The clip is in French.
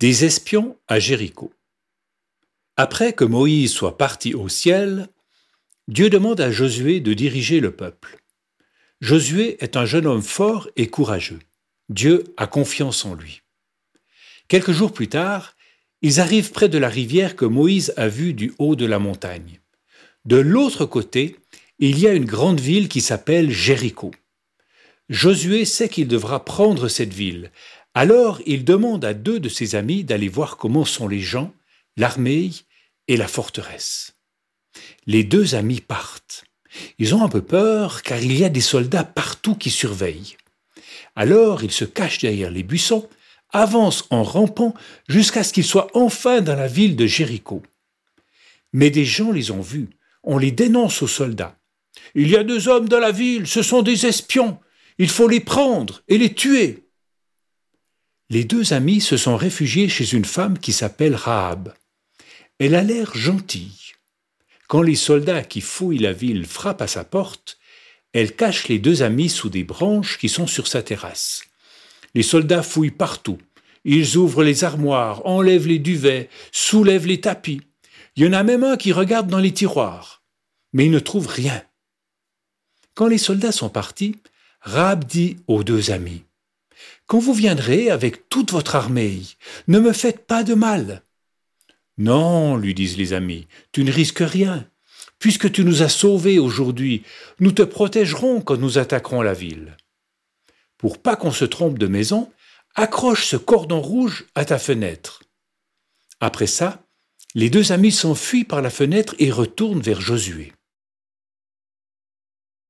Des espions à Jéricho. Après que Moïse soit parti au ciel, Dieu demande à Josué de diriger le peuple. Josué est un jeune homme fort et courageux. Dieu a confiance en lui. Quelques jours plus tard, ils arrivent près de la rivière que Moïse a vue du haut de la montagne. De l'autre côté, il y a une grande ville qui s'appelle Jéricho. Josué sait qu'il devra prendre cette ville, alors il demande à deux de ses amis d'aller voir comment sont les gens, l'armée et la forteresse. Les deux amis partent. Ils ont un peu peur car il y a des soldats partout qui surveillent. Alors ils se cachent derrière les buissons, avancent en rampant jusqu'à ce qu'ils soient enfin dans la ville de Jéricho. Mais des gens les ont vus, on les dénonce aux soldats. Il y a deux hommes dans la ville, ce sont des espions, il faut les prendre et les tuer les deux amis se sont réfugiés chez une femme qui s'appelle Rahab. Elle a l'air gentille. Quand les soldats qui fouillent la ville frappent à sa porte, elle cache les deux amis sous des branches qui sont sur sa terrasse. Les soldats fouillent partout. Ils ouvrent les armoires, enlèvent les duvets, soulèvent les tapis. Il y en a même un qui regarde dans les tiroirs. Mais il ne trouve rien. Quand les soldats sont partis, Rahab dit aux deux amis quand vous viendrez avec toute votre armée, ne me faites pas de mal. Non, lui disent les amis, tu ne risques rien. Puisque tu nous as sauvés aujourd'hui, nous te protégerons quand nous attaquerons la ville. Pour pas qu'on se trompe de maison, accroche ce cordon rouge à ta fenêtre. Après ça, les deux amis s'enfuient par la fenêtre et retournent vers Josué.